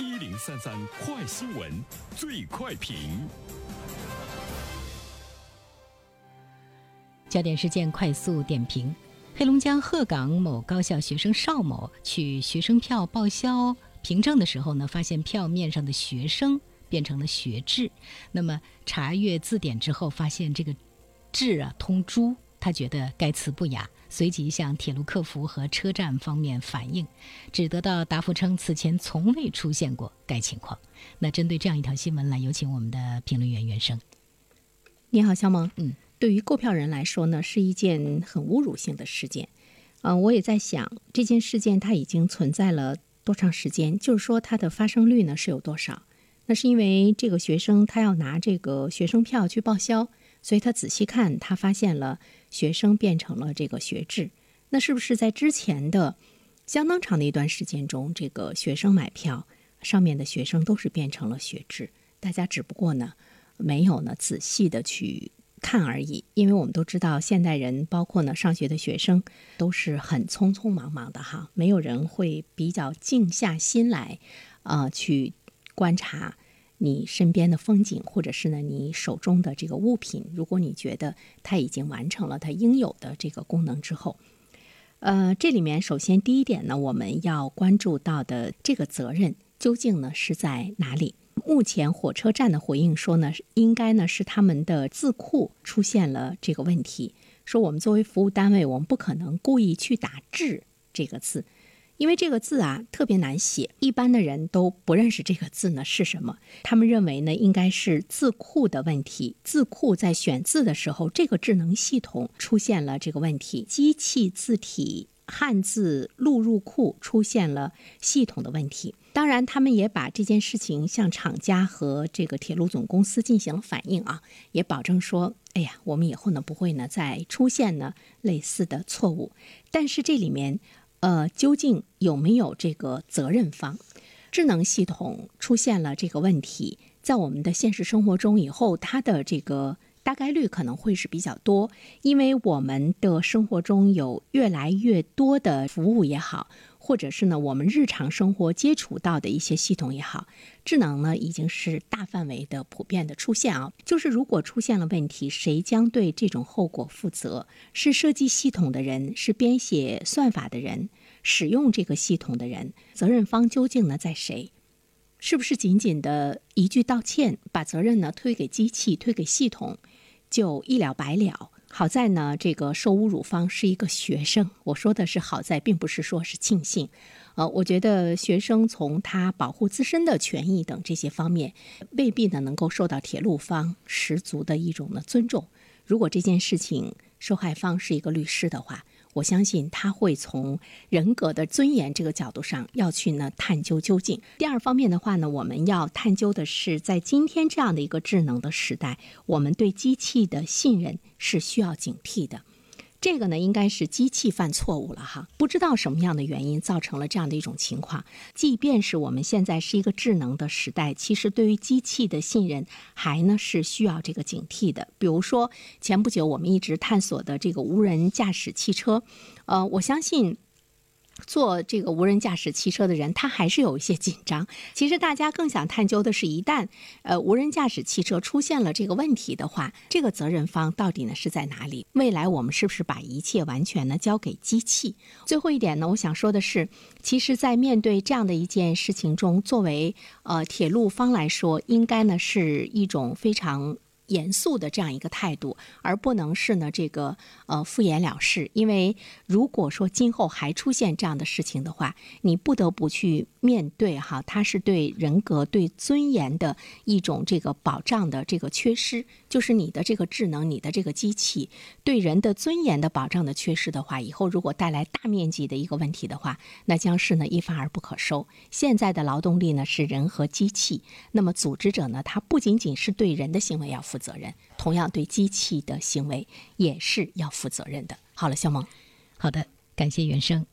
一零三三快新闻，最快评。焦点事件快速点评：黑龙江鹤岗某高校学生邵某取学生票报销凭证的时候呢，发现票面上的“学生”变成了“学制”。那么查阅字典之后，发现这个“制”啊通“猪”，他觉得该词不雅。随即向铁路客服和车站方面反映，只得到答复称此前从未出现过该情况。那针对这样一条新闻，来有请我们的评论员袁生。你好，肖萌。嗯，对于购票人来说呢，是一件很侮辱性的事件。嗯，我也在想，这件事件它已经存在了多长时间？就是说，它的发生率呢是有多少？那是因为这个学生他要拿这个学生票去报销。所以他仔细看，他发现了学生变成了这个学制。那是不是在之前的相当长的一段时间中，这个学生买票上面的学生都是变成了学制？大家只不过呢没有呢仔细的去看而已。因为我们都知道，现代人包括呢上学的学生都是很匆匆忙忙的哈，没有人会比较静下心来啊去观察。你身边的风景，或者是呢你手中的这个物品，如果你觉得它已经完成了它应有的这个功能之后，呃，这里面首先第一点呢，我们要关注到的这个责任究竟呢是在哪里？目前火车站的回应说呢，应该呢是他们的字库出现了这个问题，说我们作为服务单位，我们不可能故意去打“制”这个字。因为这个字啊特别难写，一般的人都不认识这个字呢是什么。他们认为呢应该是字库的问题，字库在选字的时候，这个智能系统出现了这个问题，机器字体汉字录入库出现了系统的问题。当然，他们也把这件事情向厂家和这个铁路总公司进行了反映啊，也保证说，哎呀，我们以后呢不会呢再出现呢类似的错误。但是这里面。呃，究竟有没有这个责任方？智能系统出现了这个问题，在我们的现实生活中，以后它的这个大概率可能会是比较多，因为我们的生活中有越来越多的服务也好。或者是呢，我们日常生活接触到的一些系统也好，智能呢已经是大范围的普遍的出现啊。就是如果出现了问题，谁将对这种后果负责？是设计系统的人，是编写算法的人，使用这个系统的人，责任方究竟呢在谁？是不是仅仅的一句道歉，把责任呢推给机器、推给系统，就一了百了？好在呢，这个受侮辱方是一个学生。我说的是好在，并不是说是庆幸。呃，我觉得学生从他保护自身的权益等这些方面，未必呢能够受到铁路方十足的一种的尊重。如果这件事情受害方是一个律师的话。我相信他会从人格的尊严这个角度上要去呢探究究竟。第二方面的话呢，我们要探究的是，在今天这样的一个智能的时代，我们对机器的信任是需要警惕的。这个呢，应该是机器犯错误了哈，不知道什么样的原因造成了这样的一种情况。即便是我们现在是一个智能的时代，其实对于机器的信任还呢是需要这个警惕的。比如说前不久我们一直探索的这个无人驾驶汽车，呃，我相信。做这个无人驾驶汽车的人，他还是有一些紧张。其实大家更想探究的是，一旦呃无人驾驶汽车出现了这个问题的话，这个责任方到底呢是在哪里？未来我们是不是把一切完全呢交给机器？最后一点呢，我想说的是，其实，在面对这样的一件事情中，作为呃铁路方来说，应该呢是一种非常。严肃的这样一个态度，而不能是呢这个呃敷衍了事。因为如果说今后还出现这样的事情的话，你不得不去面对哈，它是对人格、对尊严的一种这个保障的这个缺失。就是你的这个智能、你的这个机器对人的尊严的保障的缺失的话，以后如果带来大面积的一个问题的话，那将是呢一发而不可收。现在的劳动力呢是人和机器，那么组织者呢，他不仅仅是对人的行为要负责任同样对机器的行为也是要负责任的。好了，肖萌，好的，感谢袁生。